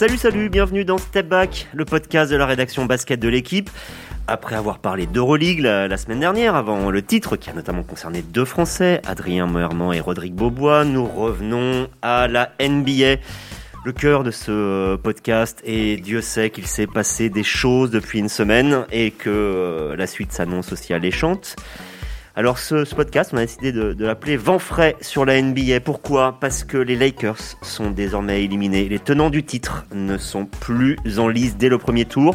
Salut, salut, bienvenue dans Step Back, le podcast de la rédaction basket de l'équipe. Après avoir parlé d'Euroleague la, la, semaine dernière, avant le titre qui a notamment concerné deux Français, Adrien Moerman et Rodrigue Beaubois, nous revenons à la NBA. Le cœur de ce podcast et Dieu sait qu'il s'est passé des choses depuis une semaine et que euh, la suite s'annonce aussi alléchante. Alors ce, podcast, on a décidé de, de l'appeler Vent frais sur la NBA. Pourquoi? Parce que les Lakers sont désormais éliminés. Les tenants du titre ne sont plus en lice dès le premier tour.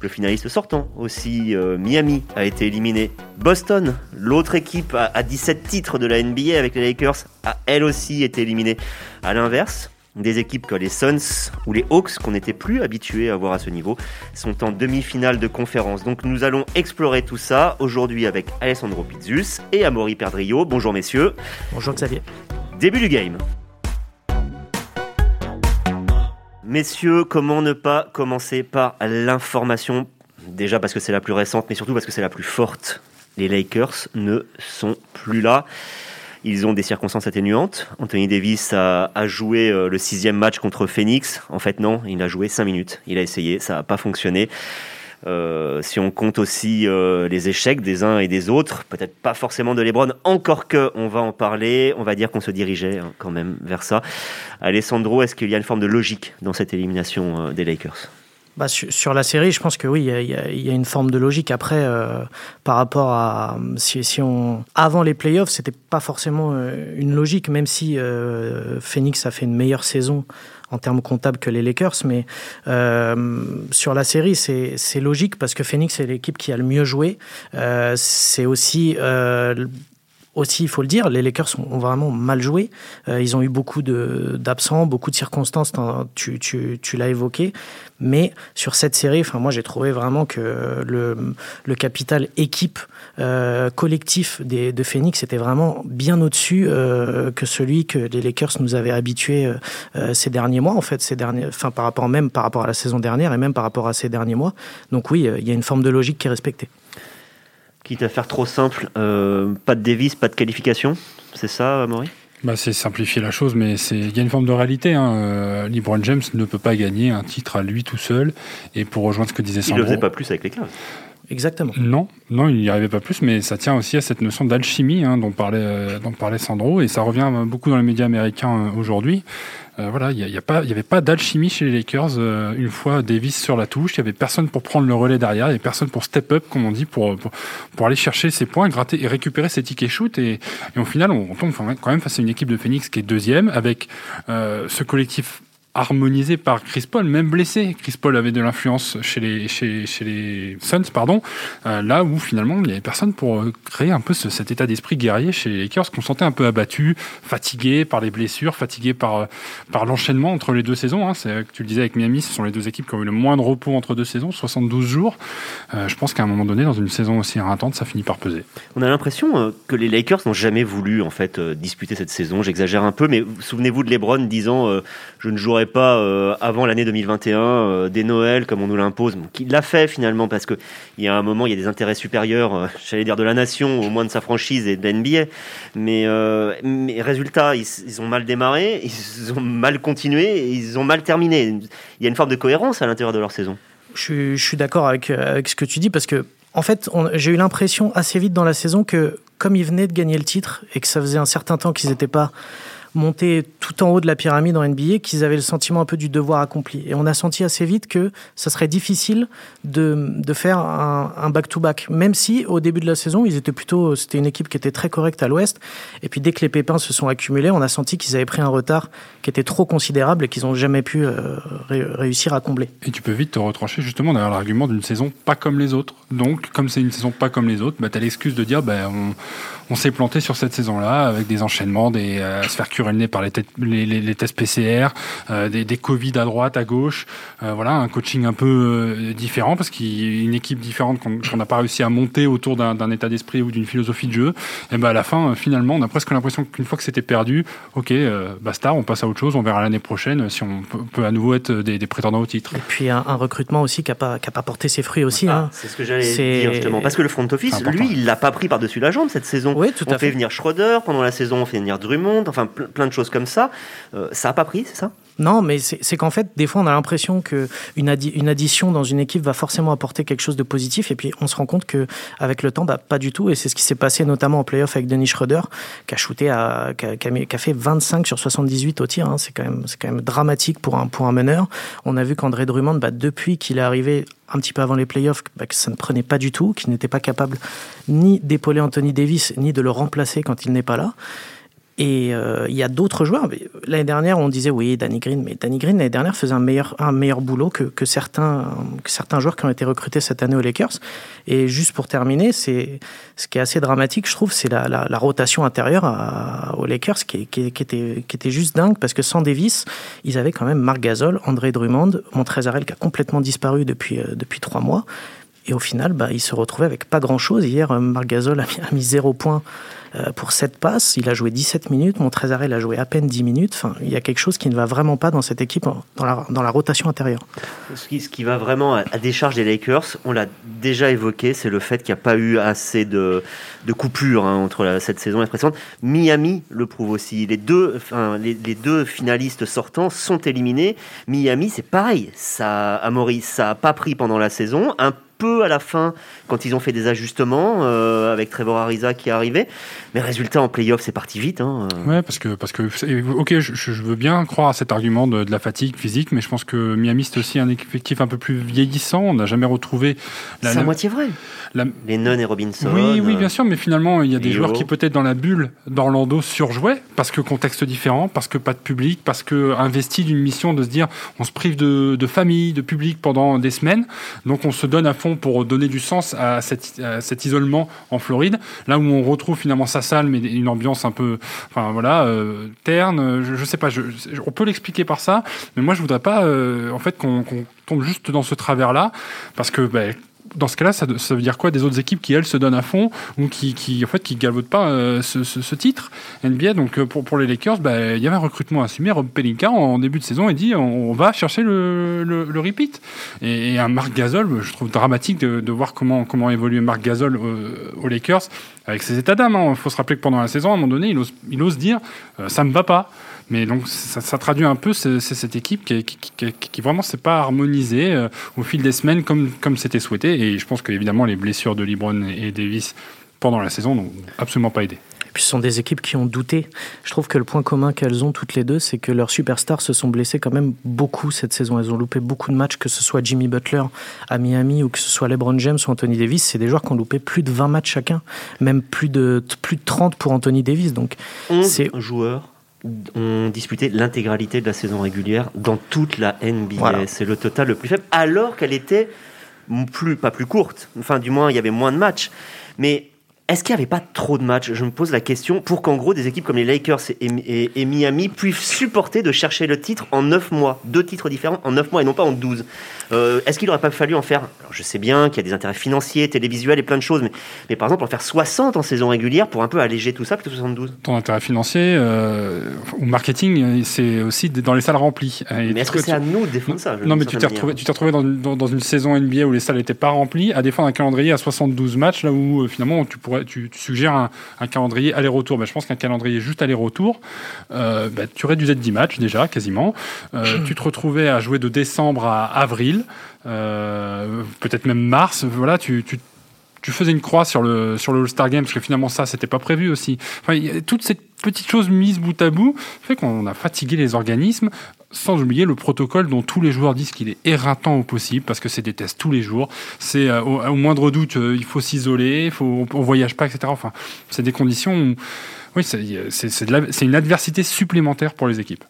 Le finaliste sortant aussi, euh, Miami, a été éliminé. Boston, l'autre équipe à, à 17 titres de la NBA avec les Lakers, a elle aussi été éliminée. À l'inverse, des équipes comme les Suns ou les Hawks, qu'on n'était plus habitués à voir à ce niveau, sont en demi-finale de conférence. Donc nous allons explorer tout ça aujourd'hui avec Alessandro Pizzus et Amaury Perdrio. Bonjour messieurs. Bonjour Xavier. Début du game. Messieurs, comment ne pas commencer par l'information? Déjà parce que c'est la plus récente, mais surtout parce que c'est la plus forte. Les Lakers ne sont plus là. Ils ont des circonstances atténuantes. Anthony Davis a, joué euh, le sixième match contre Phoenix. En fait, non, il a joué cinq minutes. Il a essayé, ça n'a pas fonctionné. Euh, si on compte aussi euh, les échecs des uns et des autres, peut-être pas forcément de LeBron, encore que on va en parler, on va dire qu'on se dirigeait hein, quand même vers ça. Alessandro, est-ce qu'il y a une forme de logique dans cette élimination des Lakers? Bah, sur, sur, la série, je pense que oui, il y, y, a, une forme de logique. Après, euh, par rapport à si, si, on avant les playoffs, c'était pas forcément euh, une logique, même si euh, Phoenix a fait une meilleure saison en termes comptables que les Lakers, mais euh, sur la série, c'est logique parce que Phoenix est l'équipe qui a le mieux joué. Euh, c'est aussi aussi, il faut le dire, les Lakers ont vraiment mal joué. Euh, ils ont eu beaucoup d'absents, beaucoup de circonstances, tu, l'as évoqué. Mais sur cette série, enfin, moi j'ai trouvé vraiment que le, capital équipe euh, collectif de Phoenix était vraiment bien au-dessus euh, que celui que les Lakers nous avaient habitués ces derniers mois, en fait, ces derniers, enfin, par rapport même par rapport à la saison dernière et même par rapport à ces derniers mois. Donc oui, il y a une forme de logique qui est respectée. Quitte à faire trop simple, euh, pas de Davis, pas de qualification, c'est ça, Maury bah, c'est simplifier la chose, mais il y a une forme de réalité. Hein. Euh, LeBron James ne peut pas gagner un titre à lui tout seul. Et pour rejoindre ce que disait Sandro... Il ne le faisait pas plus avec les Cavs. Exactement. Non, non, il n'y arrivait pas plus, mais ça tient aussi à cette notion d'alchimie hein, dont, parlait, euh, dont parlait Sandro, et ça revient beaucoup dans les médias américains euh, aujourd'hui. Euh, voilà, il n'y avait pas d'alchimie chez les Lakers. Euh, une fois Davis sur la touche, il y avait personne pour prendre le relais derrière, il y avait personne pour step up, comme on dit, pour, pour, pour aller chercher ses points, gratter et récupérer ses tickets shoot. Et, et au final, on, on tombe quand même face à une équipe de Phoenix qui est deuxième, avec euh, ce collectif harmonisé par Chris Paul, même blessé. Chris Paul avait de l'influence chez les, Suns, pardon, euh, là où finalement il n'y avait personne pour créer un peu ce, cet état d'esprit guerrier chez les Lakers, qu'on sentait un peu abattu, fatigué par les blessures, fatigué par, par l'enchaînement entre les deux saisons. Hein. Tu le disais avec Miami, ce sont les deux équipes qui ont eu le moins de repos entre deux saisons, 72 jours. Euh, je pense qu'à un moment donné, dans une saison aussi éreintante, ça finit par peser. On a l'impression euh, que les Lakers n'ont jamais voulu en fait euh, disputer cette saison. J'exagère un peu, mais souvenez-vous de LeBron disant euh, je ne jouerai pas euh, avant l'année 2021 euh, des Noëls comme on nous l'impose. Donc, il l'a fait finalement parce que il y a un moment, il y a des intérêts supérieurs, euh, j'allais dire de la nation, au moins de sa franchise et de l'NBA. Mais, mais résultat, ils, ont mal démarré, ils ont mal continué, ils ont mal terminé. Il y a une forme de cohérence à l'intérieur de leur saison. Je, je suis d'accord avec, avec ce que tu dis parce que en fait, j'ai eu l'impression assez vite dans la saison que comme ils venaient de gagner le titre et que ça faisait un certain temps qu'ils n'étaient pas monter tout en haut de la pyramide en NBA, qu'ils avaient le sentiment un peu du devoir accompli. Et on a senti assez vite que ça serait difficile de, de faire un back-to-back, -back. même si au début de la saison, ils étaient plutôt, c'était une équipe qui était très correcte à l'ouest. Et puis dès que les pépins se sont accumulés, on a senti qu'ils avaient pris un retard qui était trop considérable et qu'ils n'ont jamais pu euh, ré réussir à combler. Et tu peux vite te retrancher justement derrière l'argument d'une saison pas comme les autres. Donc, comme c'est une saison pas comme les autres, bah, tu as l'excuse de dire bah, on s'est planté sur cette saison-là avec des enchaînements, des euh, se faire curer le nez par les, les, les, les tests PCR, euh, des, des, Covid à droite, à gauche. Euh, voilà, un coaching un peu différent parce qu'il y a une équipe différente qu'on qu n'a pas réussi à monter autour d'un état d'esprit ou d'une philosophie de jeu. Et ben à la fin, finalement, on a presque l'impression qu'une fois que c'était perdu, ok, basta, on passe à autre chose, on verra l'année prochaine si on peut, peut, à nouveau être des, des, prétendants au titre. Et puis un, un recrutement aussi qui n'a pas, qui a pas porté ses fruits aussi. Ah, hein. C'est ce que j'allais dire justement. Parce que le front office, lui, il l'a pas pris par-dessus la jambe cette saison. Oui, tout on à fait fait. venir Schroeder pendant la saison, on fait venir Drummond, enfin plein de choses comme ça. Euh, ça a pas pris, c'est ça? Non, mais c'est qu'en fait, des fois, on a l'impression qu'une une addition dans une équipe va forcément apporter quelque chose de positif, et puis on se rend compte qu'avec le temps, bah, pas du tout. Et c'est ce qui s'est passé notamment en playoff avec Denis Schroeder, qui a shooté à, qui a, qui a fait 25 sur 78 au tir. Hein. C'est quand même, c'est quand même dramatique pour un pour un meneur. On a vu qu'André Drummond, bah, depuis qu'il est arrivé un petit peu avant les playoffs, bah, que ça ne prenait pas du tout, qu'il n'était pas capable ni d'épauler Anthony Davis, ni de le remplacer quand il n'est pas là. Et euh, il y a d'autres joueurs. L'année dernière, on disait oui, Danny Green, mais Danny Green l'année dernière faisait un meilleur, un meilleur boulot que, que, certains, que certains joueurs qui ont été recrutés cette année aux Lakers. Et juste pour terminer, c'est ce qui est assez dramatique, je trouve, c'est la, la, la, rotation intérieure à, aux Lakers qui, qui, qui, était, qui était juste dingue parce que sans Davis, ils avaient quand même Marc Gasol, André Drummond, Montrezarel qui a complètement disparu depuis, euh, depuis trois mois. Et au final, bah, il se retrouvait avec pas grand-chose. Hier, Marc Gasol a mis, a mis zéro point euh, pour 7 passes. Il a joué 17 minutes. Montrezarel a joué à peine 10 minutes. Enfin, il y a quelque chose qui ne va vraiment pas dans cette équipe, dans la, rotation intérieure. Ce qui, va vraiment à, décharge des Lakers, on l'a déjà évoqué, c'est le fait qu'il n'y a pas eu assez de, coupures hein, entre cette saison et la précédente. Miami le prouve aussi. Les deux, enfin, les deux finalistes sortants sont éliminés. Miami, c'est pareil. Ça, à Maurice, ça n'a pas pris pendant la saison. Un peu à la fin quand ils ont fait des ajustements euh, avec Trevor Ariza qui est arrivé. Mais résultat en playoff, c'est parti vite. Hein. Ouais, parce que parce que ok, je, je, veux bien croire à cet argument de, de, la fatigue physique, mais je pense que Miami c'est aussi un effectif un peu plus vieillissant. On n'a jamais retrouvé. C'est à moitié vrai. La... Les Nunn et Robinson. Oui, oui, bien sûr, mais finalement il y a des joueurs qui peut-être dans la bulle d'Orlando surjouaient parce que contexte différent, parce que pas de public, parce que investi d'une mission de se dire on se prive de, de famille, de public pendant des semaines, donc on se donne à fond pour donner du sens à, cet isolement en Floride, là où on retrouve finalement sa salle, mais une ambiance un peu, enfin voilà, euh, terne. Je, je, sais pas, on peut l'expliquer par ça, mais moi je voudrais pas, euh, en fait, qu'on qu tombe juste dans ce travers-là, parce que ben, dans ce cas-là, ça, veut dire quoi Des autres équipes qui, elles, se donnent à fond ou qui, en fait, qui galvautent pas euh, ce, titre NBA. Donc, euh, pour, pour les Lakers, bah, il y avait un recrutement assumé. Rob Pelinka, en début de saison, il dit on, va chercher le, le, repeat. Et, et, un Marc Gasol, je trouve dramatique de, de voir comment, comment évolue Marc Gasol euh, aux Lakers avec ses états d'âme. Il hein. faut se rappeler que pendant la saison, à un moment donné, il ose, il ose dire euh, ça me va pas. Mais donc ça, ça traduit un peu c'est cette équipe qui, qui, qui, qui vraiment s'est pas harmonisée euh, au fil des semaines comme comme c'était souhaité. Et je pense qu'évidemment les blessures de LeBron et Davis pendant la saison n'ont absolument pas aidé. Et puis ce sont des équipes qui ont douté. Je trouve que le point commun qu'elles ont toutes les deux, c'est que leurs superstars se sont blessés quand même beaucoup cette saison. Elles ont loupé beaucoup de matchs, que ce soit Jimmy Butler à Miami ou que ce soit LeBron James ou Anthony Davis. C'est des joueurs qui ont loupé plus de 20 matchs chacun, même plus de, plus de 30 pour Anthony Davis. Donc, 11 joueurs ont disputé l'intégralité de la saison régulière dans toute la NBA. Voilà. C'est le total le plus faible, alors qu'elle était plus, pas plus courte. Enfin, du moins, il y avait moins de matchs. Mais est-ce qu'il n'y avait pas trop de matchs? Je me pose la question pour qu'en gros des équipes comme les Lakers et, et, et, Miami puissent supporter de chercher le titre en 9 mois. Deux titres différents en 9 mois et non pas en 12. Euh, Est-ce qu'il n'aurait pas fallu en faire? Alors je sais bien qu'il y a des intérêts financiers, télévisuels et plein de choses, mais, mais, par exemple en faire 60 en saison régulière pour un peu alléger tout ça, plutôt 72 Ton intérêt financier euh, ou marketing, c'est aussi dans les salles remplies. Et mais est-ce que c'est à nous de défendre ça? Non, mais tu t'es retrouvé, tu t'es retrouvé dans, dans, dans, une saison NBA où les salles n'étaient pas remplies, à défendre un calendrier à 72 matchs, là où euh, finalement tu pourrais tu, tu suggères un, un calendrier aller-retour. Ben, je pense qu'un calendrier juste aller-retour, euh, ben, tu réduisais de 10 matchs déjà, quasiment. Euh, tu te retrouvais à jouer de décembre à avril, euh, peut-être même mars. Voilà, tu, tu tu faisais une croix sur le sur le All-Star Game parce que finalement ça c'était pas prévu aussi. Enfin, toutes ces petites choses mises bout à bout fait qu'on a fatigué les organismes sans oublier le protocole dont tous les joueurs disent qu'il est éreintant au possible parce que c'est des tests tous les jours. C'est euh, au, moindre doute euh, il faut s'isoler, on, on, voyage pas etc. Enfin c'est des conditions où, oui c'est une adversité supplémentaire pour les équipes.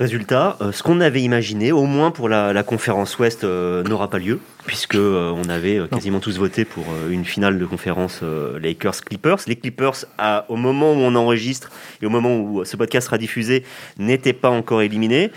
Résultat, euh, ce qu'on avait imaginé, au moins pour la, la conférence Ouest, euh, n'aura pas lieu, puisque euh, on avait quasiment tous voté pour une finale de conférence Lakers-Clippers. Les Clippers, à, au moment où on enregistre et au moment où ce podcast sera diffusé, n'étaient pas encore éliminés.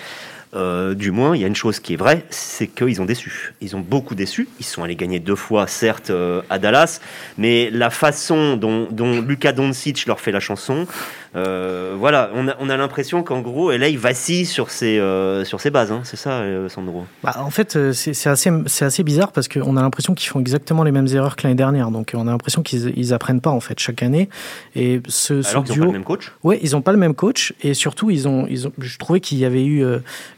Euh, du moins, il y a une chose qui est vraie, c'est qu'ils ont déçu. Ils ont beaucoup déçu. Ils sont allés gagner deux fois, certes, euh, à Dallas, mais la façon dont, dont Luka Doncic leur fait la chanson, voilà, on a, on a l'impression qu'en gros, là, il vacille sur ses, euh, sur ses bases. Hein. C'est ça, euh, Sandro bah, En fait, euh, c'est assez, assez bizarre parce qu'on a l'impression qu'ils font exactement les mêmes erreurs que l'année dernière. Donc, on a l'impression qu'ils apprennent pas en fait chaque année. Et ce, Alors qu'ils n'ont pas le même coach Oui, ils n'ont pas le même coach. Et surtout, ils ont, ils ont, je trouvais qu'il y avait eu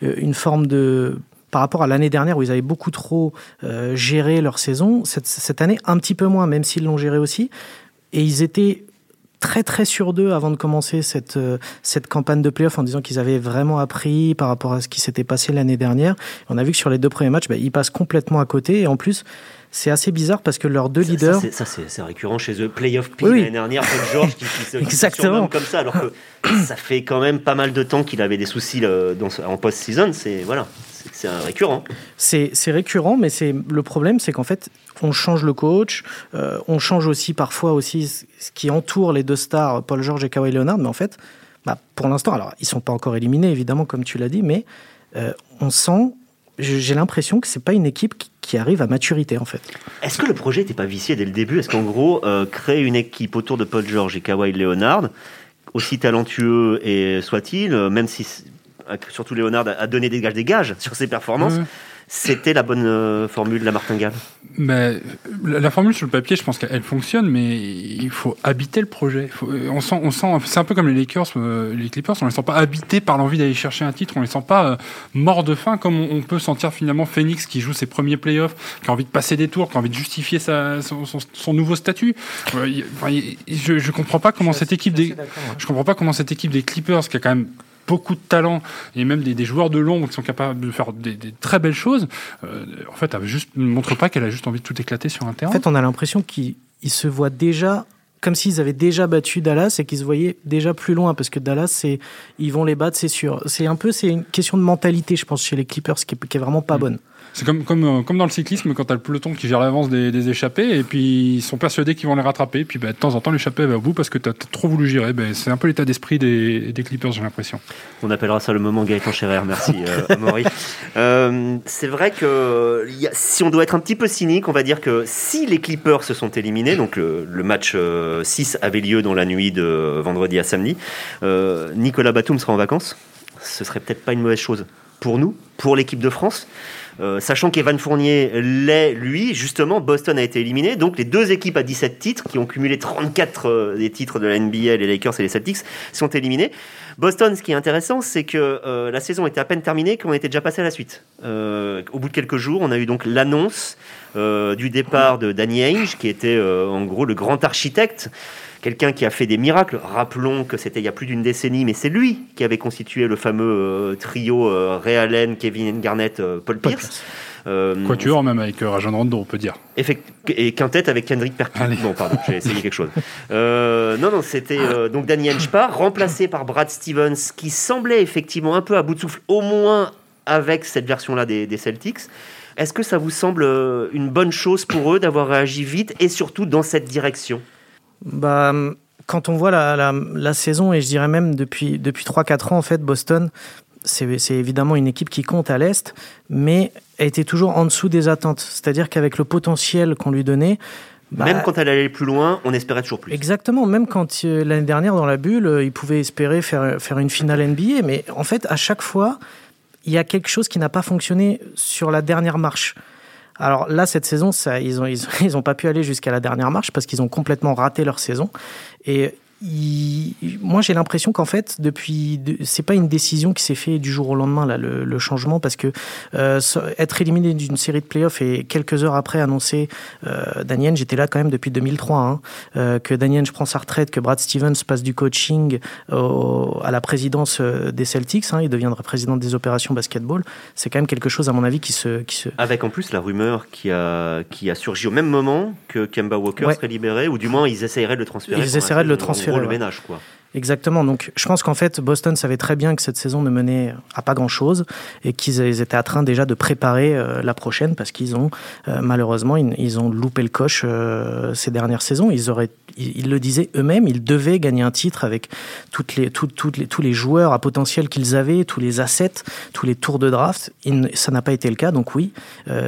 une forme de par rapport à l'année dernière où ils avaient beaucoup trop euh, géré leur saison, cette, cette, année un petit peu moins, même s'ils l'ont géré aussi. Et ils étaient très très sûrs d'eux avant de commencer cette, euh, cette campagne de playoff en disant qu'ils avaient vraiment appris par rapport à ce qui s'était passé l'année dernière. On a vu que sur les deux premiers matchs, bah, ils passent complètement à côté. Et en plus, c'est assez bizarre parce que leurs deux leaders. Ça, c'est récurrent chez eux. Playoff P l'année dernière, Paul George qui, qui, Exactement. comme ça, alors que ça fait quand même pas mal de temps qu'il avait des soucis dans, en post-season. C'est voilà, c'est récurrent. C'est récurrent, mais c'est le problème, c'est qu'en fait, on change le coach, euh, on change aussi parfois aussi ce qui entoure les deux stars, Paul George et Kawhi Leonard, mais en fait, bah, pour l'instant, alors ils sont pas encore éliminés évidemment, comme tu l'as dit, mais euh, on sent, j'ai l'impression que c'est pas une équipe qui arrive à maturité en fait. Est-ce que le projet n'était pas vicié dès le début? Est-ce qu'en gros, euh, créer une équipe autour de Paul George et Kawhi Leonard, aussi talentueux et soit-il, même si surtout Léonard, a donné des gages, des gages sur ses performances. C'était la bonne euh, formule, la martingale mais, la, formule sur le papier, je pense qu'elle fonctionne, mais il faut habiter le projet. Euh, on sent, on sent, c'est un peu comme les Lakers, euh, les Clippers, on les sent pas habités par l'envie d'aller chercher un titre, on les sent pas morts de faim, comme on, peut sentir finalement Phoenix qui joue ses premiers playoffs, qui a envie de passer des tours, qui a envie de justifier sa, son, nouveau statut. je, je comprends pas comment cette équipe des, je comprends pas comment cette équipe des Clippers, qui a quand même beaucoup de talent et même des, joueurs de l'ombre qui sont capables de faire des, très belles choses, euh, en fait, elle juste, ne montre pas qu'elle a juste envie de tout éclater sur un terrain. En fait, on a l'impression qu'ils se voient déjà comme s'ils avaient déjà battu Dallas et qu'ils se voyaient déjà plus loin parce que Dallas c'est ils vont les battre c'est sûr c'est un peu c'est une question de mentalité je pense chez les Clippers qui est, qui est vraiment pas mm. bonne c'est comme, comme, euh, comme dans le cyclisme, quand tu as le peloton qui gère l'avance des, des, échappés, et puis ils sont persuadés qu'ils vont les rattraper, et puis bah, de temps en temps, l'échappée va au bout parce que tu as trop voulu gérer. Bah, c'est un peu l'état d'esprit des, des, Clippers, j'ai l'impression. On appellera ça le moment Gaëtan Scherer, merci euh, Maurice. Euh, c'est vrai que y a, si on doit être un petit peu cynique, on va dire que si les Clippers se sont éliminés, donc le, le match 6 avait lieu dans la nuit de vendredi à samedi, Nicolas Batum sera en vacances. Ce serait peut-être pas une mauvaise chose pour nous, pour l'équipe de France. Euh, sachant qu'Evan Fournier l'est, lui, justement, Boston a été éliminé. Donc les deux équipes à 17 titres, qui ont cumulé 34 euh, des titres de la NBA, les Lakers et les Celtics, sont éliminés. Boston, ce qui est intéressant, c'est que euh, la saison était à peine terminée, qu'on était déjà passé à la suite. au bout de quelques jours, on a eu donc l'annonce du départ de Danny Ainge, qui était en gros le grand architecte quelqu'un qui a fait des miracles. Rappelons que c'était il y a plus d'une décennie, mais c'est lui qui avait constitué le fameux euh, trio euh, Ray Allen, Kevin Garnett, euh, Paul Pierce. Quatuor même avec Rajon Rondo, on peut dire. et quintet avec Kendrick Perkins. Bon, pardon, j'ai essayé quelque chose. non, non, c'était donc Danny Henchpar, remplacé par Brad Stevens, qui semblait effectivement un peu à bout de souffle, au moins avec cette version-là des, des Celtics. Est-ce que ça vous semble une bonne chose pour eux d'avoir réagi vite et surtout dans cette direction? Bah, quand on voit la, la, saison, et je dirais même depuis, depuis 3-4 ans, en fait, Boston, c'est évidemment une équipe qui compte à l'Est, mais a été toujours en dessous des attentes. C'est-à-dire qu'avec le potentiel qu'on lui donnait, bah, même quand elle allait plus loin, on espérait toujours plus. Exactement. Même quand euh, l'année dernière, dans la bulle, euh, il pouvait espérer faire, faire une finale NBA. Mais en fait, à chaque fois, il y a quelque chose qui n'a pas fonctionné sur la dernière marche. Alors là, cette saison, ça, ils n'ont ils, ils ont pas pu aller jusqu'à la dernière marche parce qu'ils ont complètement raté leur saison. Et moi, j'ai l'impression qu'en fait, depuis, c'est pas une décision qui s'est faite du jour au lendemain là, le, changement, parce que euh, être éliminé d'une série de playoffs et quelques heures après annoncer euh, Daniel, j'étais là quand même depuis 2003, hein, euh, que Daniel prend sa retraite, que Brad Stevens passe du coaching à la présidence des Celtics, hein, il deviendra président des opérations basketball. C'est quand même quelque chose, à mon avis, qui se, qui se. Avec en plus la rumeur qui a qui a surgi au même moment que Kemba Walker serait libéré, ou du moins ils essaieraient de le transférer. Ils essaieraient de le transférer le ménage, quoi. Exactement. Donc, je pense qu'en fait, Boston savait très bien que cette saison ne menait à pas grand-chose et qu'ils étaient en train déjà de préparer euh, la prochaine parce qu'ils ont euh, malheureusement ils, ont loupé le coche euh, ces dernières saisons. Ils auraient, ils, le disaient eux-mêmes, ils devaient gagner un titre avec toutes les, les, tous les joueurs à potentiel qu'ils avaient, tous les assets, tous les tours de draft. ça n'a pas été le cas. Donc oui,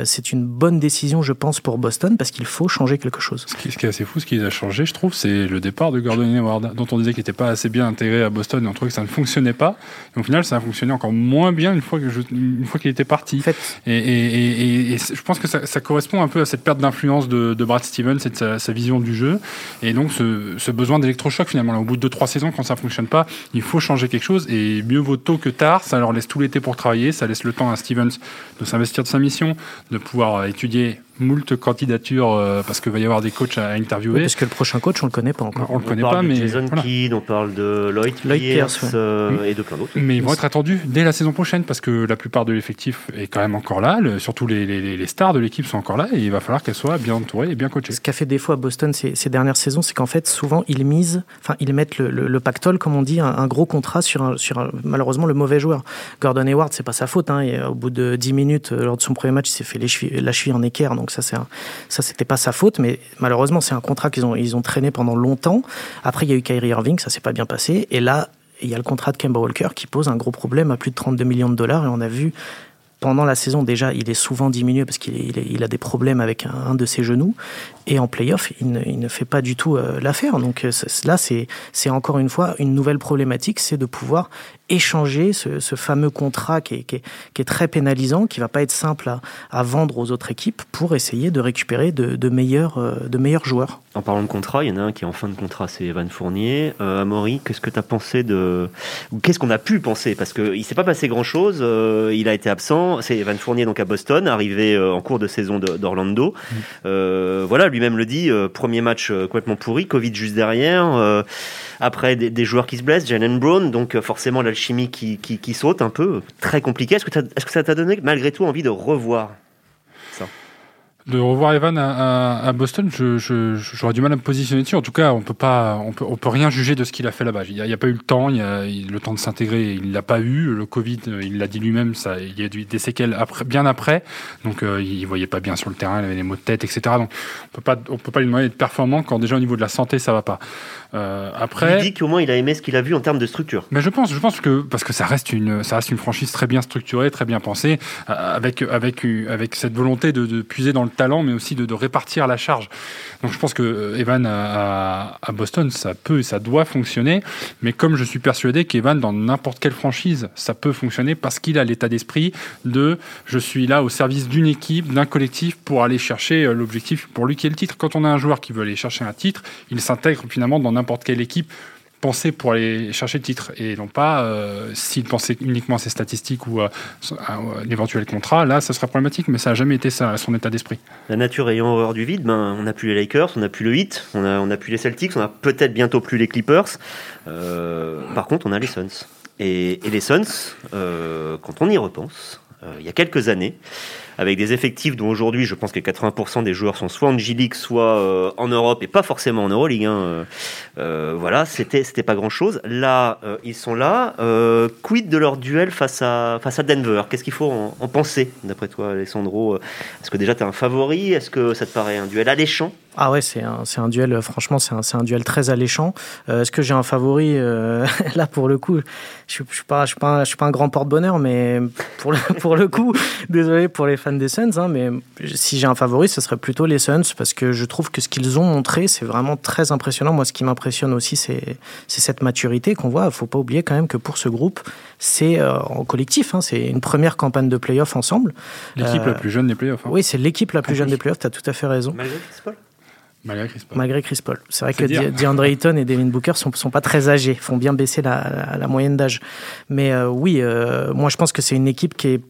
c'est une bonne décision, je pense, pour Boston parce qu'il faut changer quelque chose. Ce qui, est assez fou, ce qui a changé, je trouve, c'est le départ de Gordon Hayward, dont on disait qu'il n'était pas assez bien intégré à Boston et on trouvait que ça ne fonctionnait pas. Et au final, ça a fonctionné encore moins bien une fois que une fois qu'il était parti. Et, je pense que ça, correspond un peu à cette perte d'influence de, Brad Stevens et de sa, vision du jeu. Et donc ce, besoin d'électrochoc finalement. au bout de 2-3 saisons, quand ça fonctionne pas, il faut changer quelque chose. Et mieux vaut tôt que tard. Ça leur laisse tout l'été pour travailler. Ça laisse le temps à Stevens de s'investir de sa mission, de pouvoir étudier moult candidatures euh, parce qu'il va y avoir des coachs à interviewer. parce que le prochain coach, on le connaît pas encore. On, le connaît pas, mais Jason Kidd, on parle de Lloyd, Pierce, euh, et de plein d'autres. Mais ils vont être attendus dès la saison prochaine parce que la plupart de l'effectif est quand même encore là. surtout les, les, les, stars de l'équipe sont encore là et il va falloir qu'elles soient bien entourées et bien coachées. Ce qu'a fait des fois à Boston ces, ces dernières saisons, c'est qu'en fait souvent ils misent, enfin ils mettent le, le, pactole, comme on dit, un, gros contrat sur, un, sur malheureusement le mauvais joueur. Gordon Hayward, c'est pas sa faute. Hein, et au bout de 10 minutes euh, lors de son premier match, il s'est fait les la cheville en équerre. Donc ça c'est un, c'était pas sa faute, mais malheureusement, c'est un contrat qu'ils ont, ils ont traîné pendant longtemps. Après, il y a eu Kyrie Irving, ça s'est pas bien passé. Et là, il y a le contrat de Kemba Walker qui pose un gros problème à plus de 32 millions de dollars. Et on a vu pendant la saison, déjà, il est souvent diminué parce qu'il a des problèmes avec un, de ses genoux. Et en playoff, il ne, il ne fait pas du tout euh, l'affaire. Donc euh, là, c'est encore une fois une nouvelle problématique, c'est de pouvoir échanger ce, ce fameux contrat qui est, qui, est, qui est, très pénalisant, qui va pas être simple à, à, vendre aux autres équipes pour essayer de récupérer de, de, meilleurs, euh, de meilleurs joueurs. En parlant de contrat, il y en a un qui est en fin de contrat, c'est Evan Fournier. Euh, Amaury, qu'est-ce que tu as pensé de. Qu'est-ce qu'on a pu penser? Parce qu'il ne s'est pas passé grand-chose, euh, il a été absent. C'est Evan Fournier donc à Boston, arrivé euh, en cours de saison d'Orlando. Mm. Euh, voilà, lui-même le dit, premier match complètement pourri, Covid juste derrière. Après, des, joueurs qui se blessent, Jalen Brown, donc forcément l'alchimie qui, qui, saute un peu. Très compliqué. Est-ce que, est que ça t'a donné malgré tout envie de revoir? De revoir Evan à, à, Boston, j'aurais je, du mal à me positionner dessus. En tout cas, on peut pas, on peut, on peut rien juger de ce qu'il a fait là-bas. Il n'y a, a, pas eu le temps, il y a le temps de s'intégrer, il l'a pas eu. Le Covid, il l'a dit lui-même, ça, il y a des séquelles après, bien après. Donc, euh, il voyait pas bien sur le terrain, il avait des maux de tête, etc. Donc, on peut pas, on peut pas lui demander d'être performant quand déjà au niveau de la santé, ça va pas. Euh, après, il dit qu'au moins il a aimé ce qu'il a vu en termes de structure. Mais je pense, je pense que parce que ça reste une, ça reste une franchise très bien structurée, très bien pensée, euh, avec avec avec cette volonté de, de puiser dans le talent, mais aussi de, répartir la charge. Donc je pense que euh, Evan à, à, Boston, ça peut et ça doit fonctionner. Mais comme je suis persuadé qu'Evan dans n'importe quelle franchise, ça peut fonctionner parce qu'il a l'état d'esprit de je suis là au service d'une équipe, d'un collectif pour aller chercher l'objectif pour lui qui est le titre. Quand on a un joueur qui veut aller chercher un titre, il s'intègre finalement dans n'importe quelle équipe pensait pour aller chercher le titre et non pas euh, s'il pensait uniquement à ses statistiques ou à, l'éventuel contrat, là ça serait problématique, mais ça n'a jamais été ça, son état d'esprit. La nature ayant horreur du vide, ben, on n'a plus les Lakers, on n'a plus le Heat, on n'a on a plus les Celtics, on n'a peut-être bientôt plus les Clippers. Euh, par contre, on a les Suns. Et, et les Suns, euh, quand on y repense, il y a quelques années, avec des effectifs dont aujourd'hui je pense que 80% des joueurs sont soit en G-League, soit euh, en Europe et pas forcément en Euroleague. Hein. Euh, euh, voilà, c'était pas grand chose. Là, ils sont là. quid de leur duel face à face à Denver? Qu'est-ce qu'il faut en, penser d'après toi, Alessandro? Est-ce que déjà tu es un favori? Est-ce que ça te paraît un duel alléchant? Ah ouais, c'est un, c'est un duel, franchement, c'est un, c'est un duel très alléchant. est-ce que j'ai un favori Là, pour le coup, je ne suis, pas, je suis, pas, je suis pas un grand porte-bonheur, mais pour le, pour le coup, désolé pour les des Suns, hein, mais si j'ai un favori, ce serait plutôt les Suns parce que je trouve que ce qu'ils ont montré, c'est vraiment très impressionnant. Moi, ce qui m'impressionne aussi, c'est cette maturité qu'on voit. Il faut pas oublier quand même que pour ce groupe, c'est euh, en collectif. Hein, c'est une première campagne de playoff ensemble. L'équipe la euh, plus jeune des playoffs. Hein. Oui, c'est l'équipe la plus jeune des playoffs. Tu as tout à fait raison. Malgré Chris Paul Malgré Chris Paul. Malgré Chris Paul. C'est vrai que DeAndre Ayton et Devin Booker sont, sont pas très âgés, font bien baisser la, la, moyenne d'âge. Mais euh, oui, moi je pense que c'est une équipe qui est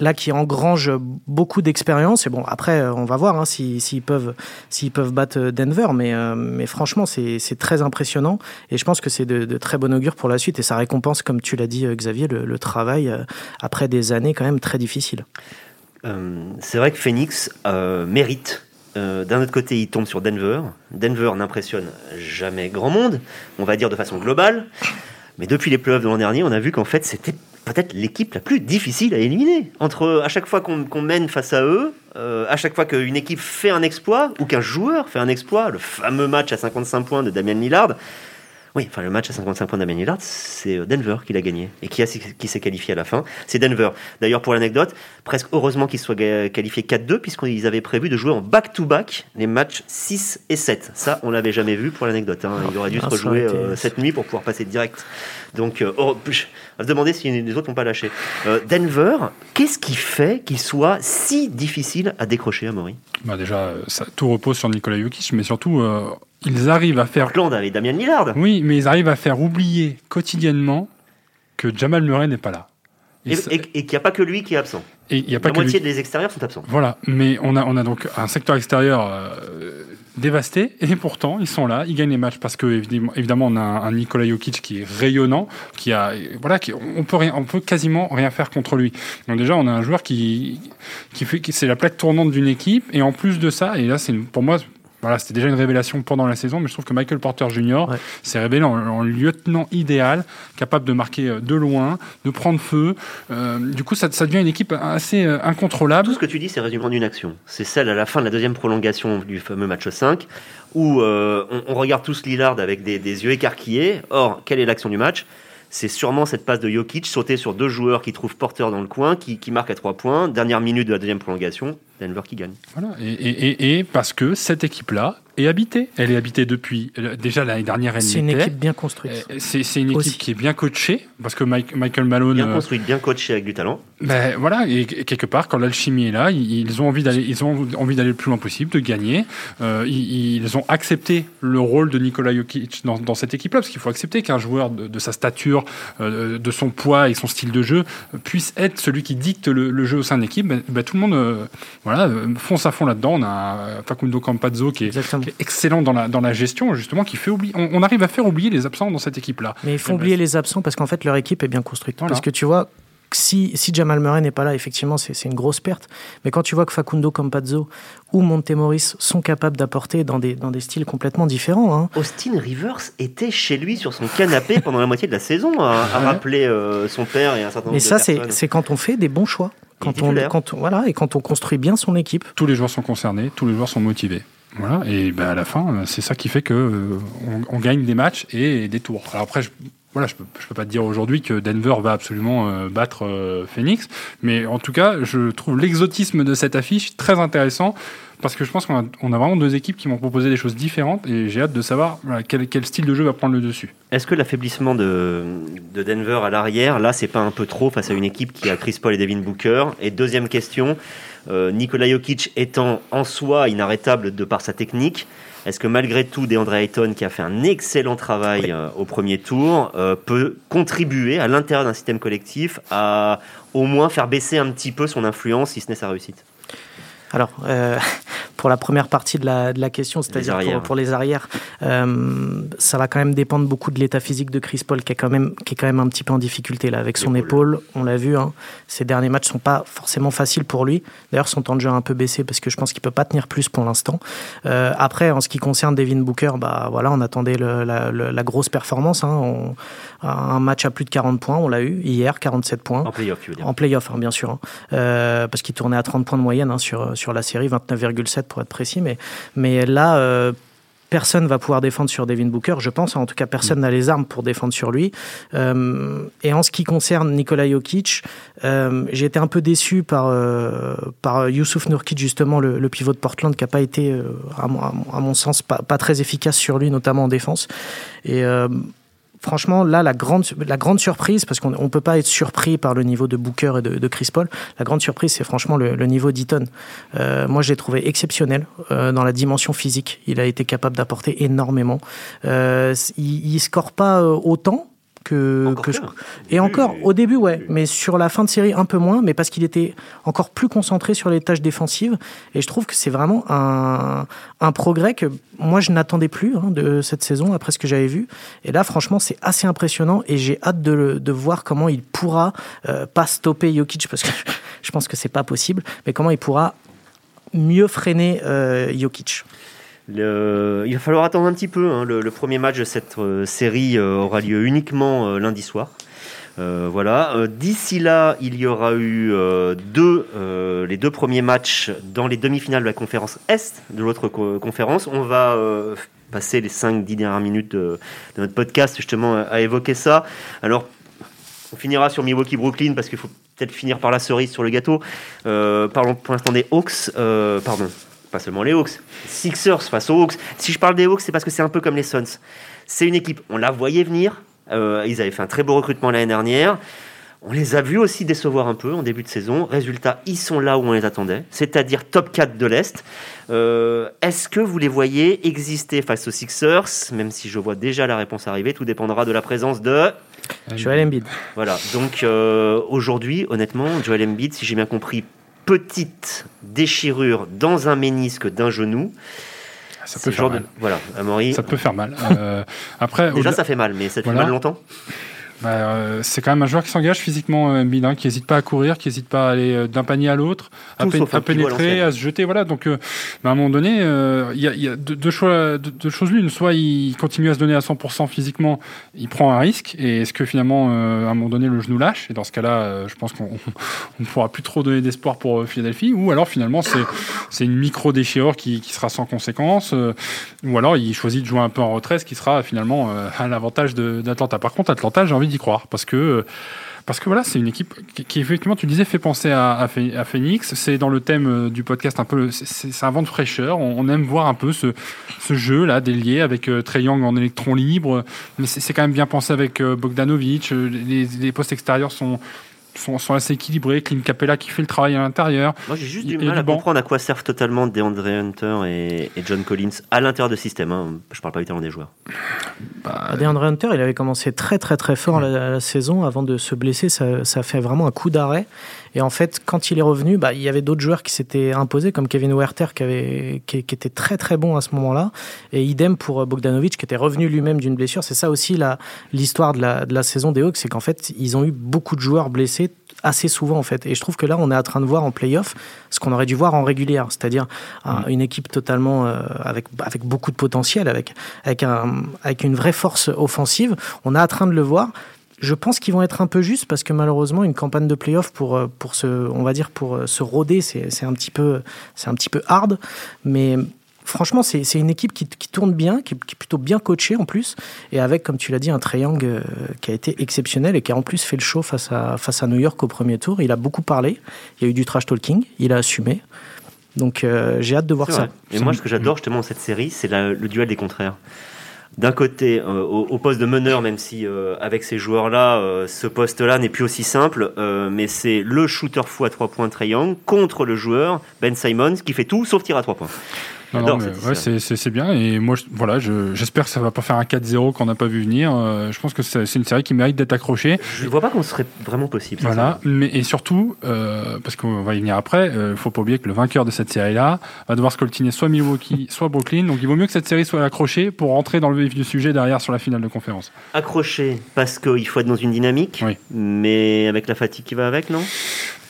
là qui engrange beaucoup d'expérience. Et bon, après, on va voir hein, s'ils peuvent, s'ils peuvent battre Denver. Mais, euh, mais franchement, c'est très impressionnant. Et je pense que c'est de, très bon augure pour la suite. Et ça récompense, comme tu l'as dit, euh, Xavier, le, travail euh, après des années quand même très difficiles. c'est vrai que Phoenix mérite. D'un autre côté, il tombe sur Denver. Denver n'impressionne jamais grand monde, on va dire de façon globale. Mais depuis les playoffs de l'an dernier, on a vu qu'en fait, c'était peut-être l'équipe la plus difficile à éliminer. Entre à chaque fois qu'on mène face à eux, euh, à chaque fois qu'une équipe fait un exploit ou qu'un joueur fait un exploit, le fameux match à 55 points de Damien Lillard, Oui, enfin le match à 55 points d'Amien Lillard, c'est euh, Denver qui l'a gagné et qui, qui s'est qualifié à la fin. C'est Denver. D'ailleurs, pour l'anecdote, presque heureusement qu'ils soient qualifiés 4-2 puisqu'ils avaient prévu de jouer en back-to-back les matchs 6 et 7. Ça, on l'avait jamais vu pour l'anecdote. Hein. Il aurait dû ah, se rejouer euh, cette nuit pour pouvoir passer direct. Donc, euh, oh, je vais se demander si les autres n'ont pas lâché. Denver, qu'est-ce qui fait qu'il soit si difficile à décrocher à Maury bah Déjà, ça, tout repose sur Nicolas Jokic, mais surtout ils arrivent à faire. Portland avec Damien Lillard. Oui, mais ils arrivent à faire oublier quotidiennement que Jamal Murray n'est pas là. Et, qu'il n'y a pas que lui qui est absent. Et y a pas La moitié des extérieurs sont absents. Voilà, mais on a, on a donc un secteur extérieur euh, dévasté, et pourtant ils sont là, ils gagnent les matchs parce que évidemment, on a un, Nikola Jokic qui est rayonnant, qui a voilà, qui, on peut rien, on peut quasiment rien faire contre lui. Donc déjà, on a un joueur qui qui fait, c'est la plaque tournante d'une équipe, et en plus de ça, et là c'est pour moi voilà, c'était déjà une révélation pendant la saison, mais je trouve que Michael Porter Jr. s'est révélé en, lieutenant idéal, capable de marquer euh, de loin, de prendre feu. Euh, du coup, ça, ça, devient une équipe assez euh, incontrôlable. Tout ce que tu dis, c'est résumé en une action. C'est celle à la fin de la deuxième prolongation du fameux match 5, où on, regarde tous Lillard avec des, des yeux écarquillés. Or, quelle est l'action du match? C'est sûrement cette passe de Jokic sauter sur deux joueurs qui trouvent porteur dans le coin, qui, qui marquent à trois points. Dernière minute de la deuxième prolongation, Denver qui gagne. Voilà, et, et parce que cette équipe-là est habitée. Elle est habitée depuis. Déjà l'année dernière, elle C'est une équipe bien construite. Euh, c'est une équipe qui est bien coachée, parce que Michael Malone. Bien euh, construite, bien coachée avec du talent. Ben voilà, et quelque part, quand l'alchimie est là, ils ont envie d'aller, ils ont envie d'aller le plus loin possible, de gagner. Euh, ils, ont accepté le rôle de Nikola Jokic dans, cette équipe-là, parce qu'il faut accepter qu'un joueur de, sa stature, de son poids et son style de jeu puisse être celui qui dicte le, jeu au sein de l'équipe. Ben, ben, tout le monde, voilà, fonce à fond là-dedans. On a Facundo Campazzo qui est, excellent dans la, dans la gestion, justement, qui fait oublier. On, arrive à faire oublier les absents dans cette équipe-là. Mais ils font oublier les absents parce qu'en fait, leur équipe est bien construite. Parce que tu vois, si, si Jamal Murray n'est pas là, effectivement, c'est une grosse perte. Mais quand tu vois que Facundo Campazzo ou Montemoris sont capables d'apporter dans des, dans des styles complètement différents. Hein. Austin Rivers était chez lui sur son canapé pendant la moitié de la saison, à, rappeler euh, son père et un certain nombre Mais ça, c'est quand on fait des bons choix. Quand on, quand, voilà, et quand on construit bien son équipe. Tous les joueurs sont concernés, tous les joueurs sont motivés. Voilà, et ben à la fin, c'est ça qui fait que euh, on, gagne des matchs et des tours. Alors après, je, voilà, je peux, peux pas te dire aujourd'hui que Denver va absolument euh, battre euh, Phoenix, mais en tout cas, je trouve l'exotisme de cette affiche très intéressant parce que je pense qu'on a, vraiment deux équipes qui m'ont proposé des choses différentes et j'ai hâte de savoir quel, style de jeu va prendre le dessus. Est-ce que l'affaiblissement de, de, Denver à l'arrière, là, c'est pas un peu trop face à une équipe qui a Chris Paul et Devin Booker? Et deuxième question, euh, Nikola Jokic étant en soi inarrêtable de par sa technique, est-ce que malgré tout, DeAndre Ayton, qui a fait un excellent travail euh, au premier tour, euh, peut contribuer à l'intérieur d'un système collectif à au moins faire baisser un petit peu son influence, si ce n'est sa réussite? Alors, euh, pour la première partie de la, de la question, c'est-à-dire pour, pour, les arrières, euh, ça va quand même dépendre beaucoup de l'état physique de Chris Paul, qui est, quand même, qui est quand même un petit peu en difficulté là, avec son épaule. On l'a vu, hein, ses derniers matchs sont pas forcément faciles pour lui. D'ailleurs, son temps de jeu a un peu baissé parce que je pense qu'il peut pas tenir plus pour l'instant. Euh, après, en ce qui concerne Devin Booker, bah voilà, on attendait le, la, la, grosse performance. Hein. On, un match à plus de 40 points, on l'a eu hier, 47 points. En playoff, tu veux dire. En playoff, hein, bien sûr. Hein. Euh, parce qu'il tournait à 30 points de moyenne hein, sur, sur la série, 29,7 pour être précis. Mais, mais là, euh, personne va pouvoir défendre sur Devin Booker, je pense. En tout cas, personne n'a les armes pour défendre sur lui. Euh, et en ce qui concerne Nikola Jokic, euh, j'ai été un peu déçu par, euh, par Youssouf Nurkic, justement, le, le, pivot de Portland, qui n'a pas été, à, mon, à, mon, sens, pas, pas, très efficace sur lui, notamment en défense. Et franchement, là, la grande, la grande surprise, parce qu'on ne peut pas être surpris par le niveau de Booker et de, Chris Paul, la grande surprise, c'est franchement le, niveau d'Eaton. Euh, moi, je l'ai trouvé exceptionnel euh, dans la dimension physique. Il a été capable d'apporter énormément. Euh, il ne score pas autant, que, Et encore, au début, ouais, mais sur la fin de série, un peu moins, mais parce qu'il était encore plus concentré sur les tâches défensives. Et je trouve que c'est vraiment un, un, progrès que moi, je n'attendais plus hein, de cette saison, après ce que j'avais vu. Et là, franchement, c'est assez impressionnant et j'ai hâte de, de, voir comment il pourra euh, pas stopper Jokic, parce que je pense que c'est pas possible, mais comment il pourra mieux freiner euh, Jokic. Il va falloir attendre un petit peu. Hein. Le, premier match de cette euh, série euh, aura lieu uniquement euh, lundi soir. voilà. D'ici là, il y aura eu deux, les deux premiers matchs dans les demi-finales de la conférence Est de l'autre conférence. On va passer les 5-10 dernières minutes de, notre podcast justement à évoquer ça. Alors, on finira sur Milwaukee-Brooklyn parce qu'il faut peut-être finir par la cerise sur le gâteau. Parlons pour l'instant des Hawks. Pardon, pas seulement les Hawks. Sixers face aux Hawks. Si je parle des Hawks, c'est parce que c'est un peu comme les Suns. C'est une équipe, on la voyait venir. Euh, ils avaient fait un très beau recrutement l'année dernière. On les a vus aussi décevoir un peu en début de saison. Résultat, ils sont là où on les attendait, c'est-à-dire top 4 de l'Est. Euh, est-ce que vous les voyez exister face aux Sixers? Même si je vois déjà la réponse arriver, tout dépendra de la présence de... Joel Embiid. Voilà, donc euh, aujourd'hui, honnêtement, Joel Embiid, si j'ai bien compris, petite déchirure dans un ménisque d'un genou. Ça peut faire mal. Voilà, Ça peut faire mal. Euh, après, Déjà, ça fait mal, mais ça fait mal longtemps bah, euh, c'est quand même un joueur qui s'engage physiquement, euh, hein, qui n'hésite pas à courir, qui n'hésite pas à aller euh, d'un panier à l'autre, à, pénétrer, à se jeter. Voilà. Donc, euh, bah, à un moment donné, il y a, y a deux, choix, deux, choses l'une. Soit il continue à se donner à 100% physiquement, il prend un risque. Et est-ce que finalement, à un moment donné, le genou lâche? Et dans ce cas-là, je pense qu'on ne pourra plus trop donner d'espoir pour Philadelphie. Ou alors finalement, c'est une micro déchirure qui, qui, sera sans conséquence. ou alors il choisit de jouer un peu en retrait, ce qui sera finalement à l'avantage d'Atlanta. Par contre, Atlanta, j'ai envie d'y croire parce que parce que voilà, c'est une équipe qui, effectivement, tu disais, fait penser à, Phoenix. C'est dans le thème euh, du podcast un peu, c'est un vent de fraîcheur. On, aime voir un peu ce, jeu là, délié avec euh, Trey Young en électron libre, mais c'est quand même bien pensé avec euh, Bogdanovic. Les, les postes extérieurs sont sont, assez équilibrés. Clint Capella qui fait le travail à l'intérieur. Moi, j'ai juste du mal à comprendre à quoi servent totalement DeAndre Hunter et, John Collins à l'intérieur du système. Hein. Je parle pas évidemment des joueurs. Bah, DeAndre Hunter, il avait commencé très très très fort la, saison avant de se blesser. Ça, ça fait vraiment un coup d'arrêt. Et en fait, quand il est revenu, bah, il y avait d'autres joueurs qui s'étaient imposés, comme Kevin Werther, qui, avait, qui, était très très bon à ce moment-là. Et idem pour Bogdanovic, qui était revenu lui-même d'une blessure. C'est ça aussi l'histoire de la, de la saison des Hawks, c'est qu'en fait, ils ont eu beaucoup de joueurs blessés assez souvent en fait. Et je trouve que là, on est en train de voir en playoff ce qu'on aurait dû voir en régulière, c'est-à-dire mm. une équipe totalement euh, avec, avec beaucoup de potentiel, avec, avec, un, avec une vraie force offensive. On est en train de le voir. Je pense qu'ils vont être un peu justes parce que malheureusement une campagne de playoff pour euh, pour se on va dire pour euh, se roder c'est un petit peu c'est un petit peu hard mais franchement, c'est une équipe qui, tourne bien, qui, est plutôt bien coachée en plus, et avec, comme tu l'as dit, un triangle euh, qui a été exceptionnel et qui a en plus fait le show face à, face à New York au premier tour. Il a beaucoup parlé, il y a eu du trash talking, il a assumé. Donc euh, j'ai hâte de voir ça. Et moi, ce que j'adore justement dans cette série, c'est le duel des contraires d'un côté euh, au, poste de meneur, même si avec ces joueurs-là, ce poste-là n'est plus aussi simple, mais c'est le shooter fou à 3 points triangle contre le joueur Ben Simons qui fait tout sauf tir à 3 points. Non, ouais, c'est bien. Et moi, voilà, j'espère que ça va pas faire un 4-0 qu'on n'a pas vu venir. Euh, je pense que c'est une série qui mérite d'être accrochée. Je ne vois pas ce serait vraiment possible. Voilà. Mais, et surtout, euh, parce qu'on va y venir après, il euh, faut pas oublier que le vainqueur de cette série-là va devoir scoltiner soit Milwaukee, soit Brooklyn. Donc il vaut mieux que cette série soit accrochée pour rentrer dans le vif du sujet derrière sur la finale de conférence. Accroché parce qu'il faut être dans une dynamique. Oui. Mais avec la fatigue qui va avec, non?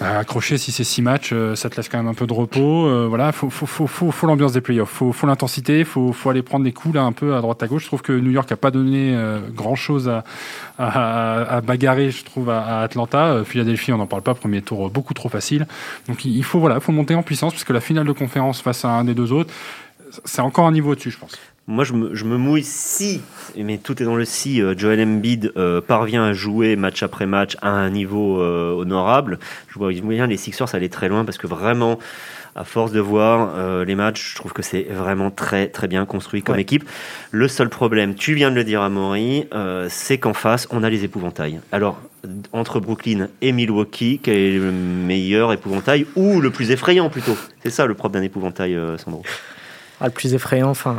Bah, accrocher, si c'est six matchs, euh, ça te laisse quand même un peu de repos. Euh, voilà, faut, faut, faut, faut, faut l'ambiance des playoffs, faut, faut l'intensité, faut, faut aller prendre des coups là un peu à droite à gauche. Je trouve que New York a pas donné euh, grand chose à, à, à, bagarrer, je trouve, à, Atlanta. Philadelphie, on n'en parle pas, premier tour beaucoup trop facile. Donc il faut voilà, faut monter en puissance parce que la finale de conférence face à un des deux autres, c'est encore un niveau au-dessus, je pense. Moi, je me, je me, mouille si, mais tout est dans le si, euh, Joel Embiid euh, parvient à jouer match après match à un niveau euh, honorable. Je vois bien les Sixers aller très loin parce que vraiment, à force de voir les matchs, je trouve que c'est vraiment très très bien construit comme équipe. Le seul problème, tu viens de le dire à Maury, c'est qu'en face, on a les épouvantails. Alors, entre Brooklyn et Milwaukee, quel est le meilleur épouvantail ou le plus effrayant plutôt? C'est ça le problème d'un épouvantail, Sandro. Ah, le plus effrayant, enfin,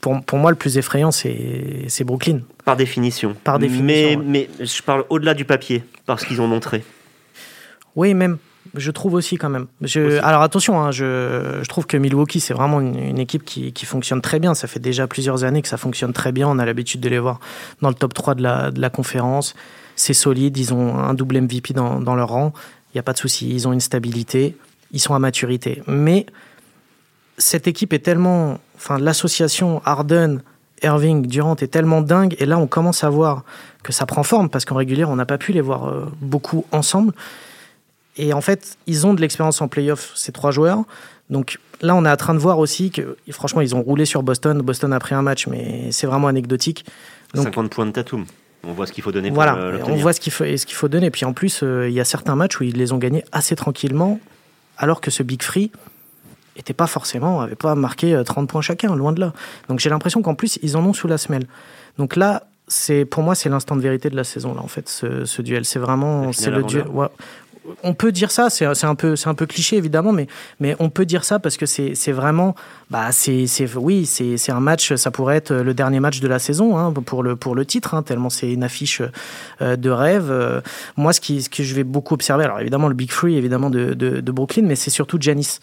pour, pour, moi, le plus effrayant, c'est Brooklyn. Par définition. Par définition. Mais, mais je parle au-delà du papier, parce qu'ils ont montré. Oui, même. Je trouve aussi quand même. Je, alors attention, hein, je, je, trouve que Milwaukee, c'est vraiment une, équipe qui, qui, fonctionne très bien. Ça fait déjà plusieurs années que ça fonctionne très bien. On a l'habitude de les voir dans le top 3 de la, de la conférence. C'est solide, ils ont un double MVP dans, dans leur rang. Il n'y a pas de souci, ils ont une stabilité, ils sont à maturité. Mais cette équipe est tellement, enfin, l'association Harden, Irving, Durant est tellement dingue, et là on commence à voir que ça prend forme parce qu'en régulier on n'a pas pu les voir euh, beaucoup ensemble. Et en fait, ils ont de l'expérience en playoff, ces trois joueurs. Donc là, on est en train de voir aussi que, franchement, ils ont roulé sur Boston. Boston a pris un match, mais c'est vraiment anecdotique. Donc, 50 points de Tatum. On voit ce qu'il faut donner. Voilà, pour on voit ce qu'il faut, ce qu'il faut donner. Puis en plus, il y a certains matchs où ils les ont gagnés assez tranquillement, alors que ce Big Free était pas forcément, avait pas marqué 30 points chacun, loin de là. Donc j'ai l'impression qu'en plus, ils en ont sous la semelle. Donc là, c'est pour moi, c'est l'instant de vérité de la saison, là, en fait, ce, duel. C'est vraiment, c'est le duel. Ouais, on peut dire ça, c'est un peu, un peu cliché évidemment, mais, mais on peut dire ça parce que c'est vraiment, bah c'est, oui, c'est un match, ça pourrait être le dernier match de la saison hein, pour le pour le titre, hein, tellement c'est une affiche euh, de rêve. Euh, moi, ce qui ce que je vais beaucoup observer, alors évidemment le Big Free évidemment de, de, Brooklyn, mais c'est surtout Janis.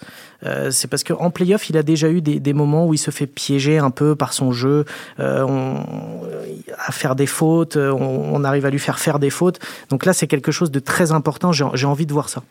Euh, c'est parce qu'en playoff, il a déjà eu des, des, moments où il se fait piéger un peu par son jeu, à faire des fautes, on, arrive à lui faire faire des fautes. Donc là, c'est quelque chose de très important. Envie de voir ça.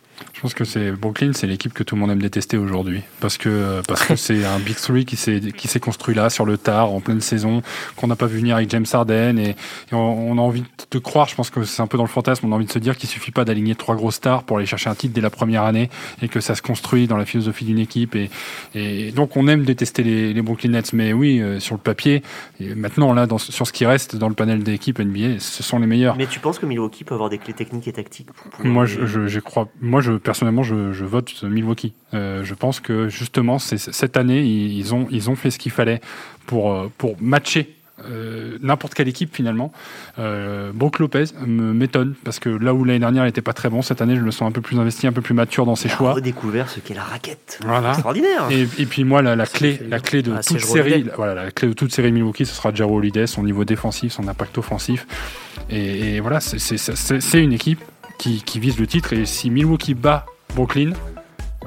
Je pense que c'est Brooklyn, c'est l'équipe que tout le monde aime détester aujourd'hui. Parce que parce que c'est un big three qui s'est qui s'est construit là sur le tard en pleine saison qu'on n'a pas vu venir avec James Harden. Et, on, a envie de croire, je pense que c'est un peu dans le fantasme, on a envie de se dire qu'il suffit pas d'aligner trois grosses stars pour aller chercher un titre dès la première année et que ça se construit dans la philosophie d'une équipe. Et, et donc on aime détester les, les Brooklyn Nets, mais oui euh, sur le papier, et maintenant là dans, sur ce qui reste dans le panel d'équipes NBA, ce sont les meilleurs. Mais tu penses que Milwaukee peut avoir des clés techniques et tactiques Moi je, je, je crois, moi je personnellement, je, vote Milwaukee. Euh, je pense que justement, cette année, ils ont, ils ont fait ce qu'il fallait pour, euh, pour matcher euh, n'importe quelle équipe finalement. Euh, Brook Lopez m'étonne parce que là où l'année dernière il n'était pas très bon, cette année je le sens un peu plus investi, un peu plus mature dans ses choix. a redécouvert ce qu'est la raquette. Extraordinaire. Et, puis moi la, clé, la clé de toute série, voilà, la clé de toute série Milwaukee, ce sera Jaro Holiday, son niveau défensif, son impact offensif. Et, voilà, c'est une équipe qui, vise le titre. Et si Milwaukee bat Brooklyn,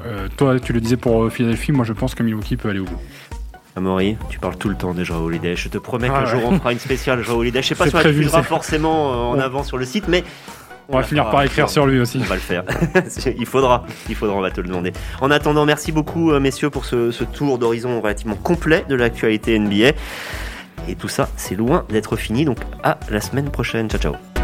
euh, toi tu le disais pour euh, Philadelphie, moi je pense que Milwaukee peut aller au bout. Amaury, tu parles tout le temps de Joao Holiday. Je te promets qu'un ah jour on fera une spéciale Joao Holiday. Je sais pas si on la diffusera forcément euh, en avant sur le site, mais on, va finir par écrire sur lui aussi. On va le faire. il faudra. Il faudra, on va te le demander. En attendant, merci beaucoup, messieurs, pour ce, ce tour d'horizon relativement complet de l'actualité NBA. Et tout ça, c'est loin d'être fini. Donc, à la semaine prochaine. Ciao, ciao.